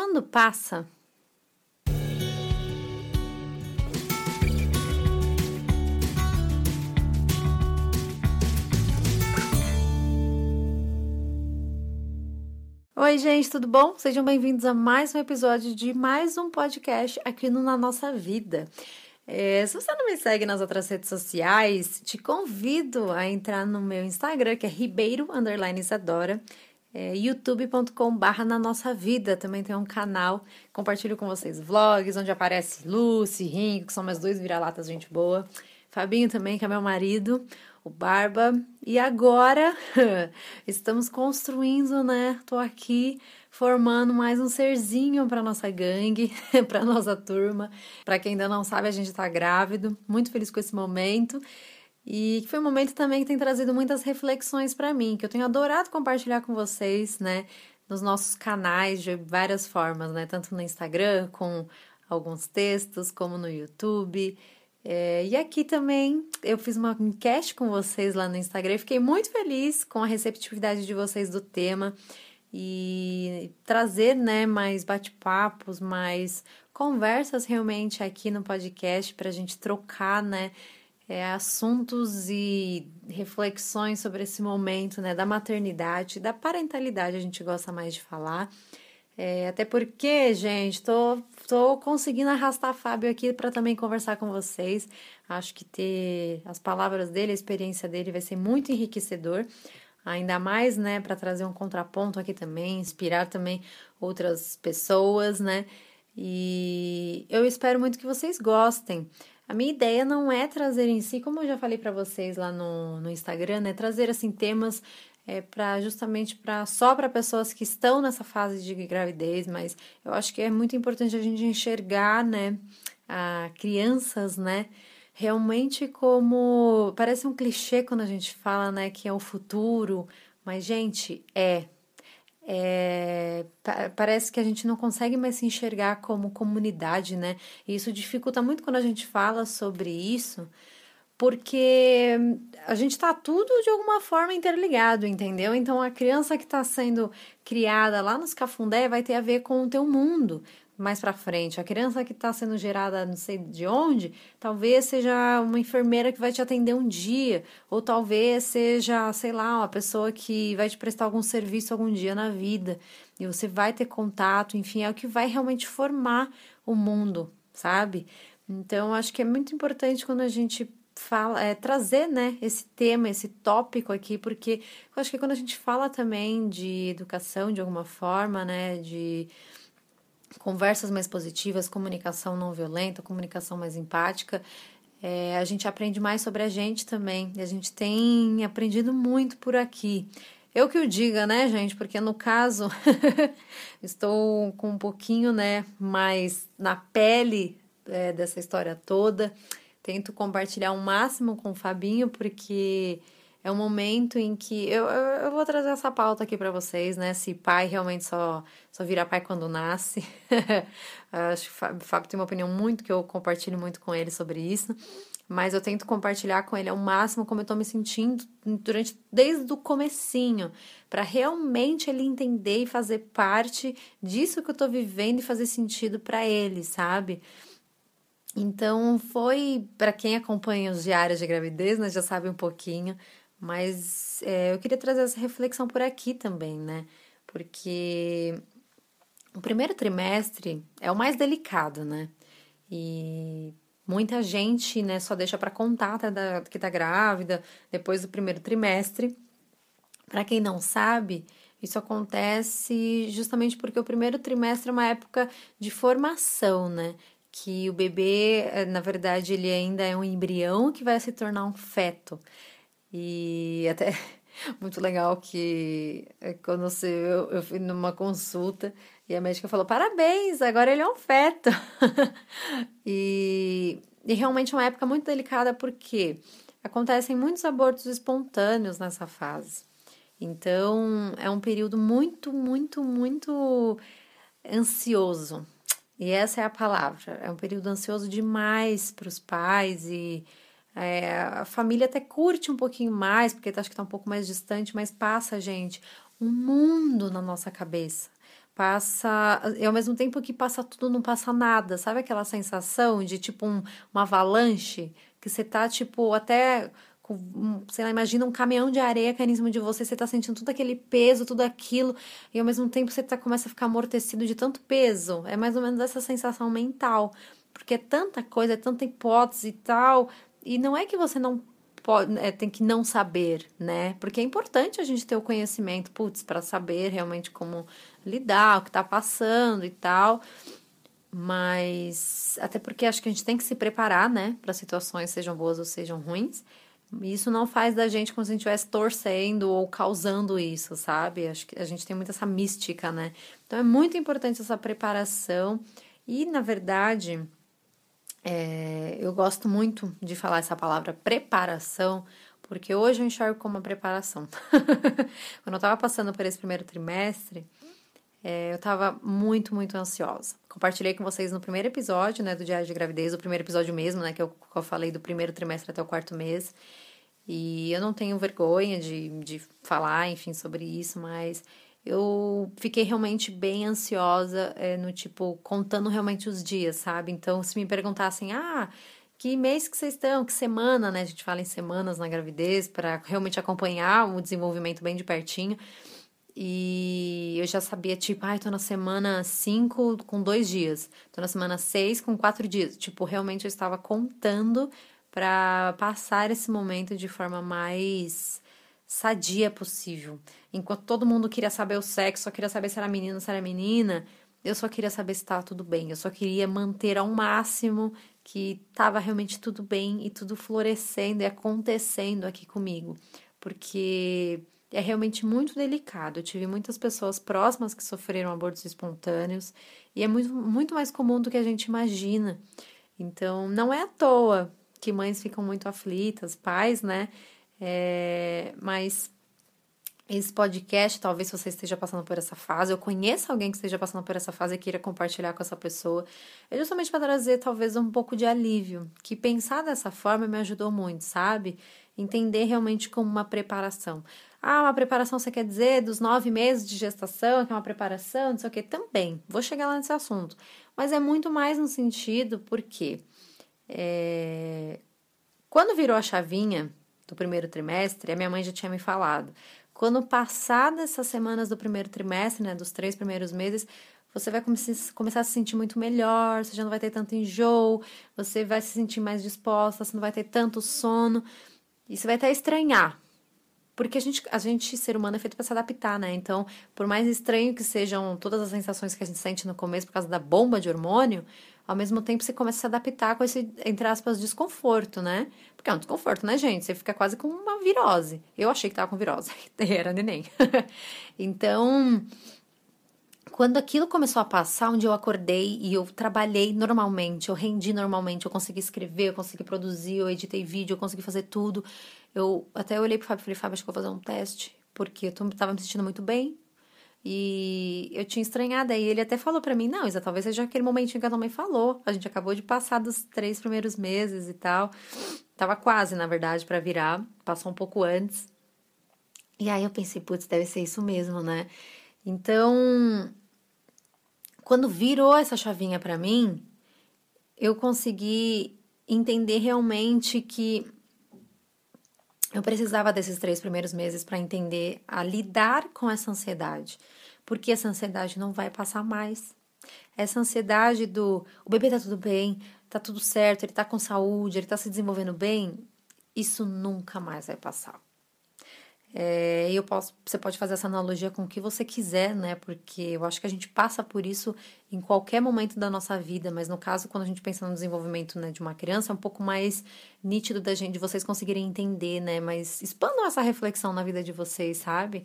quando passa. Oi, gente, tudo bom? Sejam bem-vindos a mais um episódio de mais um podcast aqui no Na Nossa Vida. É, se você não me segue nas outras redes sociais, te convido a entrar no meu Instagram, que é Ribeiro Isadora, é, youtube.com barra na nossa vida, também tem um canal, compartilho com vocês vlogs, onde aparece Lucy, Ringo, que são meus dois vira-latas, gente boa, Fabinho também, que é meu marido, o Barba. E agora estamos construindo, né? Tô aqui formando mais um serzinho para nossa gangue, para nossa turma. Para quem ainda não sabe, a gente tá grávido. Muito feliz com esse momento. E foi um momento também que tem trazido muitas reflexões para mim, que eu tenho adorado compartilhar com vocês, né, nos nossos canais de várias formas, né, tanto no Instagram com alguns textos, como no YouTube. É, e aqui também eu fiz uma enquete com vocês lá no Instagram e fiquei muito feliz com a receptividade de vocês do tema e trazer né, mais bate-papos, mais conversas realmente aqui no podcast para a gente trocar né, é, assuntos e reflexões sobre esse momento né, da maternidade, da parentalidade, a gente gosta mais de falar. É, até porque, gente, tô, tô conseguindo arrastar Fábio aqui para também conversar com vocês. Acho que ter as palavras dele, a experiência dele vai ser muito enriquecedor. Ainda mais, né, para trazer um contraponto aqui também, inspirar também outras pessoas, né? E eu espero muito que vocês gostem. A minha ideia não é trazer em si, como eu já falei para vocês lá no, no Instagram, é trazer assim temas é para justamente para só para pessoas que estão nessa fase de gravidez, mas eu acho que é muito importante a gente enxergar, né, a crianças, né, realmente como parece um clichê quando a gente fala, né, que é o futuro, mas gente, é é, parece que a gente não consegue mais se enxergar como comunidade, né? E isso dificulta muito quando a gente fala sobre isso, porque a gente está tudo de alguma forma interligado, entendeu? Então a criança que está sendo criada lá nos cafundé vai ter a ver com o teu mundo mais para frente. A criança que está sendo gerada não sei de onde, talvez seja uma enfermeira que vai te atender um dia, ou talvez seja, sei lá, uma pessoa que vai te prestar algum serviço algum dia na vida. E você vai ter contato, enfim, é o que vai realmente formar o mundo, sabe? Então, acho que é muito importante quando a gente fala, é, trazer né, esse tema, esse tópico aqui, porque eu acho que quando a gente fala também de educação de alguma forma, né, de conversas mais positivas, comunicação não violenta, comunicação mais empática, é, a gente aprende mais sobre a gente também. E a gente tem aprendido muito por aqui. Eu que o diga, né, gente? Porque no caso, estou com um pouquinho, né, mais na pele é, dessa história toda. Tento compartilhar o máximo com o Fabinho, porque é um momento em que. Eu, eu, eu vou trazer essa pauta aqui para vocês, né? Se pai realmente só, só vira pai quando nasce. Acho que o Fábio tem uma opinião muito que eu compartilho muito com ele sobre isso. Mas eu tento compartilhar com ele ao máximo como eu tô me sentindo durante desde o comecinho, para realmente ele entender e fazer parte disso que eu tô vivendo e fazer sentido para ele, sabe? Então foi, para quem acompanha os diários de gravidez, né, já sabe um pouquinho, mas é, eu queria trazer essa reflexão por aqui também, né? Porque o primeiro trimestre é o mais delicado, né? E muita gente, né, só deixa para contar tá, da, que tá grávida depois do primeiro trimestre. Para quem não sabe, isso acontece justamente porque o primeiro trimestre é uma época de formação, né? que o bebê, eh, na verdade, ele ainda é um embrião que vai se tornar um feto. E até muito legal que eh, quando eu, eu fui numa consulta e a médica falou: parabéns, agora ele é um feto. e, e realmente é uma época muito delicada porque acontecem muitos abortos espontâneos nessa fase. Então é um período muito, muito, muito ansioso e essa é a palavra. É um período ansioso demais para os pais e é, a família até curte um pouquinho mais, porque acho que está um pouco mais distante, mas passa, gente, um mundo na nossa cabeça. passa. E ao mesmo tempo que passa tudo, não passa nada. Sabe aquela sensação de tipo um, uma avalanche? Que você tá, tipo, até. Sei lá, imagina um caminhão de areia caindo em cima de você, você tá sentindo todo aquele peso, tudo aquilo, e ao mesmo tempo você tá, começa a ficar amortecido de tanto peso. É mais ou menos essa sensação mental. Porque é tanta coisa, é tanta hipótese e tal. E não é que você não pode, é, tem que não saber, né? Porque é importante a gente ter o conhecimento, putz, para saber realmente como lidar, o que está passando e tal. Mas até porque acho que a gente tem que se preparar, né, para situações sejam boas ou sejam ruins. Isso não faz da gente como se a gente estivesse torcendo ou causando isso, sabe? Acho que a gente tem muito essa mística, né? Então é muito importante essa preparação. E, na verdade, é, eu gosto muito de falar essa palavra preparação, porque hoje eu enxergo como uma preparação. Quando eu estava passando por esse primeiro trimestre, é, eu estava muito, muito ansiosa. Compartilhei com vocês no primeiro episódio, né, do Diário de Gravidez, o primeiro episódio mesmo, né, que eu, que eu falei do primeiro trimestre até o quarto mês. E eu não tenho vergonha de, de falar, enfim, sobre isso, mas eu fiquei realmente bem ansiosa, é, no tipo, contando realmente os dias, sabe? Então, se me perguntassem, ah, que mês que vocês estão, que semana, né? A gente fala em semanas na gravidez, para realmente acompanhar o desenvolvimento bem de pertinho. E eu já sabia, tipo, ai, ah, tô na semana 5 com dois dias, tô na semana 6 com quatro dias. Tipo, realmente eu estava contando para passar esse momento de forma mais sadia possível. Enquanto todo mundo queria saber o sexo, só queria saber se era menino, se era menina, eu só queria saber se estava tudo bem. Eu só queria manter ao máximo que estava realmente tudo bem e tudo florescendo e acontecendo aqui comigo. Porque é realmente muito delicado. Eu tive muitas pessoas próximas que sofreram abortos espontâneos e é muito, muito mais comum do que a gente imagina. Então, não é à toa que mães ficam muito aflitas, pais, né? É, mas esse podcast, talvez você esteja passando por essa fase, eu conheço alguém que esteja passando por essa fase e queira compartilhar com essa pessoa, é justamente para trazer talvez um pouco de alívio, que pensar dessa forma me ajudou muito, sabe? Entender realmente como uma preparação. Ah, uma preparação você quer dizer dos nove meses de gestação, que é uma preparação, não sei o que, também, vou chegar lá nesse assunto. Mas é muito mais no sentido porque é, quando virou a chavinha do primeiro trimestre, a minha mãe já tinha me falado. Quando passadas essas semanas do primeiro trimestre, né, dos três primeiros meses, você vai começar a se sentir muito melhor, você já não vai ter tanto enjoo, você vai se sentir mais disposta, você não vai ter tanto sono, e você vai até estranhar. Porque a gente, a gente, ser humano, é feito para se adaptar, né? Então, por mais estranho que sejam todas as sensações que a gente sente no começo por causa da bomba de hormônio, ao mesmo tempo você começa a se adaptar com esse, entre aspas, desconforto, né? Porque é um desconforto, né, gente? Você fica quase com uma virose. Eu achei que tava com virose, era neném. então, quando aquilo começou a passar, onde eu acordei e eu trabalhei normalmente, eu rendi normalmente, eu consegui escrever, eu consegui produzir, eu editei vídeo, eu consegui fazer tudo. Eu até olhei pro Fábio e falei, Fábio, acho que vou fazer um teste, porque eu tava me sentindo muito bem, e eu tinha estranhado. Aí ele até falou para mim: Não, Isa, talvez seja aquele momentinho que a tua mãe falou. A gente acabou de passar dos três primeiros meses e tal. Tava quase, na verdade, para virar. Passou um pouco antes. E aí eu pensei: Putz, deve ser isso mesmo, né? Então, quando virou essa chavinha para mim, eu consegui entender realmente que eu precisava desses três primeiros meses para entender a lidar com essa ansiedade, porque essa ansiedade não vai passar mais. Essa ansiedade do o bebê tá tudo bem, tá tudo certo, ele tá com saúde, ele tá se desenvolvendo bem, isso nunca mais vai passar. É, eu posso, você pode fazer essa analogia com o que você quiser, né? Porque eu acho que a gente passa por isso em qualquer momento da nossa vida, mas no caso, quando a gente pensa no desenvolvimento né, de uma criança, é um pouco mais nítido da gente, de vocês conseguirem entender, né? Mas expandam essa reflexão na vida de vocês, sabe?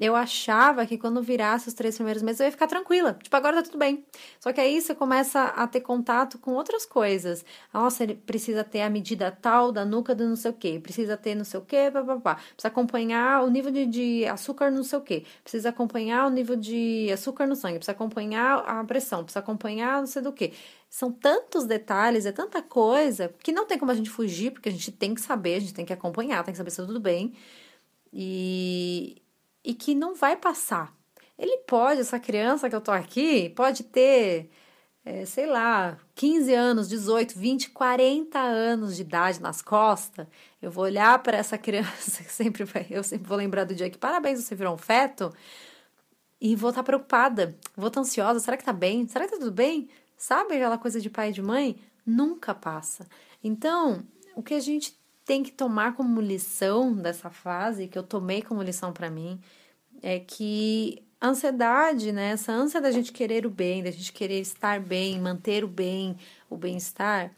Eu achava que quando virasse os três primeiros meses eu ia ficar tranquila. Tipo, agora tá tudo bem. Só que aí você começa a ter contato com outras coisas. Nossa, ele precisa ter a medida tal da nuca do não sei o que. Precisa ter não sei o que, papapá. Precisa acompanhar o nível de, de açúcar não sei o que. Precisa acompanhar o nível de açúcar no sangue. Precisa acompanhar a pressão. Precisa acompanhar não sei do que. São tantos detalhes, é tanta coisa que não tem como a gente fugir, porque a gente tem que saber, a gente tem que acompanhar, tem que saber se tá tudo bem. E, e que não vai passar. Ele pode, essa criança que eu tô aqui, pode ter, é, sei lá, 15 anos, 18, 20, 40 anos de idade nas costas. Eu vou olhar para essa criança que sempre vai, eu sempre vou lembrar do dia que parabéns, você virou um feto. E vou estar tá preocupada, vou estar tá ansiosa. Será que tá bem? Será que tá tudo bem? Sabe aquela coisa de pai e de mãe? Nunca passa. Então, o que a gente tem que tomar como lição dessa fase, que eu tomei como lição para mim, é que a ansiedade, né, essa ânsia da gente querer o bem, da gente querer estar bem, manter o bem, o bem-estar,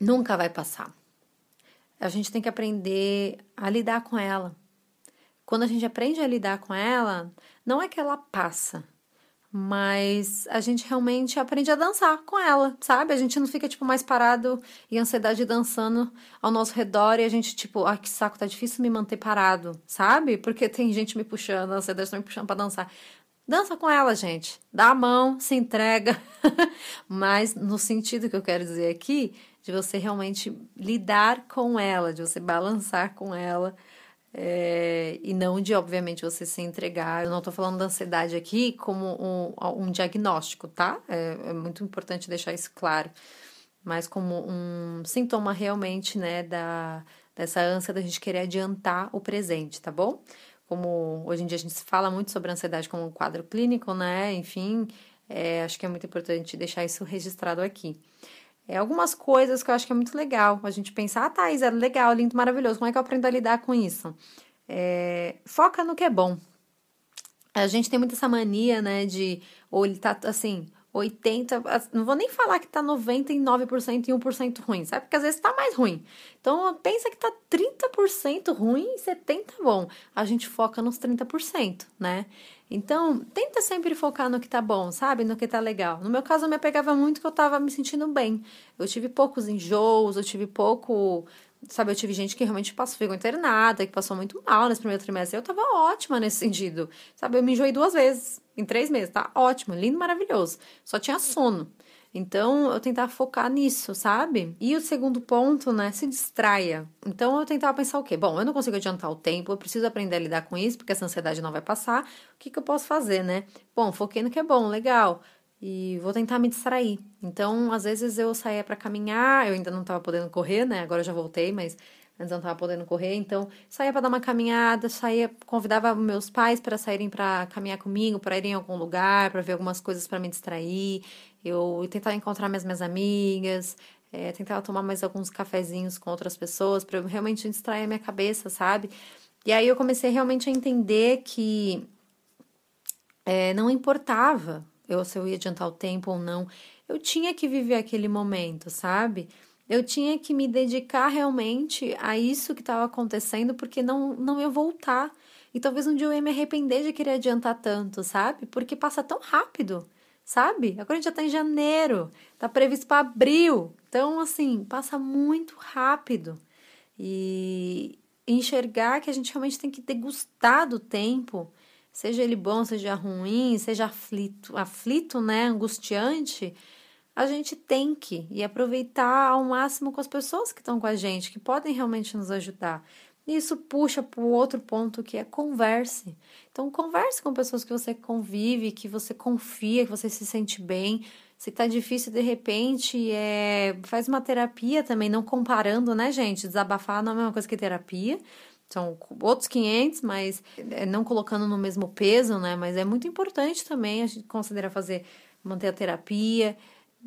nunca vai passar. A gente tem que aprender a lidar com ela. Quando a gente aprende a lidar com ela, não é que ela passa, mas a gente realmente aprende a dançar com ela, sabe? A gente não fica, tipo, mais parado e ansiedade dançando ao nosso redor e a gente, tipo, ah, que saco, tá difícil me manter parado, sabe? Porque tem gente me puxando, a ansiedade tá me puxando pra dançar. Dança com ela, gente. Dá a mão, se entrega. Mas no sentido que eu quero dizer aqui, de você realmente lidar com ela, de você balançar com ela é, e não de, obviamente, você se entregar. Eu não estou falando da ansiedade aqui como um, um diagnóstico, tá? É, é, muito importante deixar isso claro. Mas como um sintoma realmente, né, da, dessa ânsia da gente querer adiantar o presente, tá bom? Como hoje em dia a gente fala muito sobre a ansiedade como um quadro clínico, né? Enfim, é, acho que é muito importante deixar isso registrado aqui. É, algumas coisas que eu acho que é muito legal a gente pensar, ah, Thais, é legal, lindo, maravilhoso, como é que eu aprendo a lidar com isso? É, foca no que é bom. A gente tem muito essa mania, né, de, ou ele tá assim, 80, não vou nem falar que tá 99% e 1% ruim, sabe? Porque às vezes tá mais ruim. Então, pensa que tá 30% ruim e 70% bom. A gente foca nos 30%, né? Então, tenta sempre focar no que tá bom, sabe? No que tá legal. No meu caso, eu me apegava muito que eu tava me sentindo bem. Eu tive poucos enjoos, eu tive pouco Sabe, eu tive gente que realmente passou, ficou internada, que passou muito mal nesse primeiro trimestre. Eu tava ótima nesse sentido. Sabe, eu me enjoei duas vezes em três meses, tá? Ótimo, lindo, maravilhoso. Só tinha sono. Então, eu tentava focar nisso, sabe? E o segundo ponto, né, se distraia. Então, eu tentava pensar o quê? Bom, eu não consigo adiantar o tempo, eu preciso aprender a lidar com isso, porque essa ansiedade não vai passar. O que, que eu posso fazer, né? Bom, foquei no que é bom, legal e vou tentar me distrair. Então, às vezes eu saía para caminhar, eu ainda não estava podendo correr, né? Agora eu já voltei, mas antes não estava podendo correr, então saía para dar uma caminhada, saía, convidava meus pais para saírem para caminhar comigo, para irem em algum lugar, para ver algumas coisas para me distrair. Eu tentava encontrar mais minhas amigas, é, tentava tomar mais alguns cafezinhos com outras pessoas para realmente distrair a minha cabeça, sabe? E aí eu comecei realmente a entender que é, não importava eu, se eu ia adiantar o tempo ou não. Eu tinha que viver aquele momento, sabe? Eu tinha que me dedicar realmente a isso que estava acontecendo, porque não, não ia voltar. E talvez um dia eu ia me arrepender de querer adiantar tanto, sabe? Porque passa tão rápido, sabe? Agora a gente já tá em janeiro, tá previsto para abril. Então, assim, passa muito rápido. E enxergar que a gente realmente tem que degustar do tempo seja ele bom, seja ruim, seja aflito, aflito, né, angustiante, a gente tem que e aproveitar ao máximo com as pessoas que estão com a gente, que podem realmente nos ajudar. Isso puxa para o outro ponto que é converse. Então, converse com pessoas que você convive, que você confia, que você se sente bem. Se tá difícil de repente, é... faz uma terapia também, não comparando, né, gente? Desabafar não é a mesma coisa que terapia. São outros 500, mas é, não colocando no mesmo peso, né? Mas é muito importante também a gente considerar fazer, manter a terapia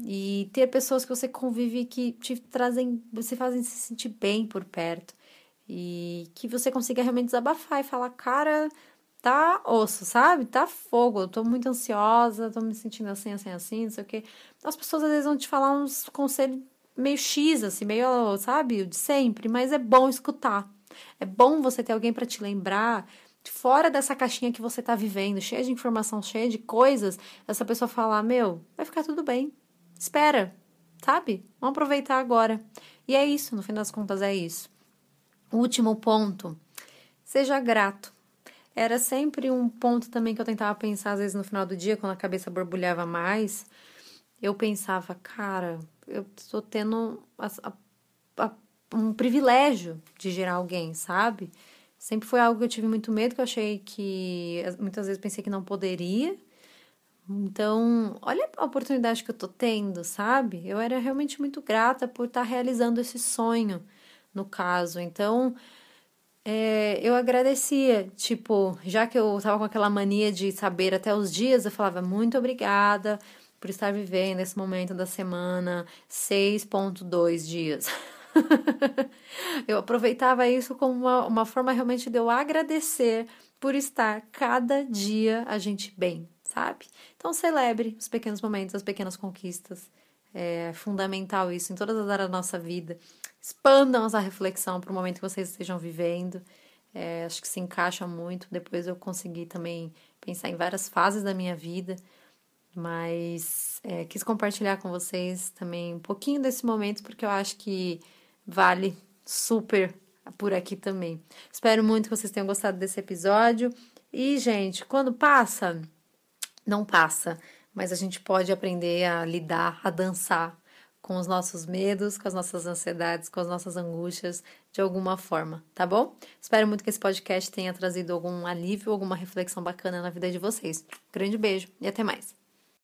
e ter pessoas que você convive que te trazem, você fazem se sentir bem por perto e que você consiga realmente desabafar e falar, cara, tá osso, sabe? Tá fogo, eu tô muito ansiosa, tô me sentindo assim, assim, assim, não sei o quê. As pessoas às vezes vão te falar uns conselhos meio X, assim, meio, sabe, de sempre, mas é bom escutar. É bom você ter alguém para te lembrar fora dessa caixinha que você está vivendo, cheia de informação, cheia de coisas, essa pessoa falar: Meu, vai ficar tudo bem. Espera, sabe? Vamos aproveitar agora. E é isso, no fim das contas, é isso. Último ponto: seja grato. Era sempre um ponto também que eu tentava pensar, às vezes, no final do dia, quando a cabeça borbulhava mais. Eu pensava, cara, eu estou tendo a, a, a um privilégio de gerar alguém, sabe? Sempre foi algo que eu tive muito medo, que eu achei que muitas vezes pensei que não poderia. Então, olha a oportunidade que eu tô tendo, sabe? Eu era realmente muito grata por estar tá realizando esse sonho, no caso. Então, é, eu agradecia, tipo, já que eu tava com aquela mania de saber até os dias, eu falava muito obrigada por estar vivendo esse momento da semana 6.2 dias. eu aproveitava isso como uma, uma forma realmente de eu agradecer por estar cada dia a gente bem, sabe? Então celebre os pequenos momentos, as pequenas conquistas. É fundamental isso em todas as áreas da nossa vida. Expandam essa reflexão para o momento que vocês estejam vivendo. É, acho que se encaixa muito. Depois eu consegui também pensar em várias fases da minha vida, mas é, quis compartilhar com vocês também um pouquinho desse momento, porque eu acho que vale super por aqui também. Espero muito que vocês tenham gostado desse episódio. E, gente, quando passa, não passa, mas a gente pode aprender a lidar, a dançar com os nossos medos, com as nossas ansiedades, com as nossas angústias, de alguma forma, tá bom? Espero muito que esse podcast tenha trazido algum alívio, alguma reflexão bacana na vida de vocês. Grande beijo e até mais!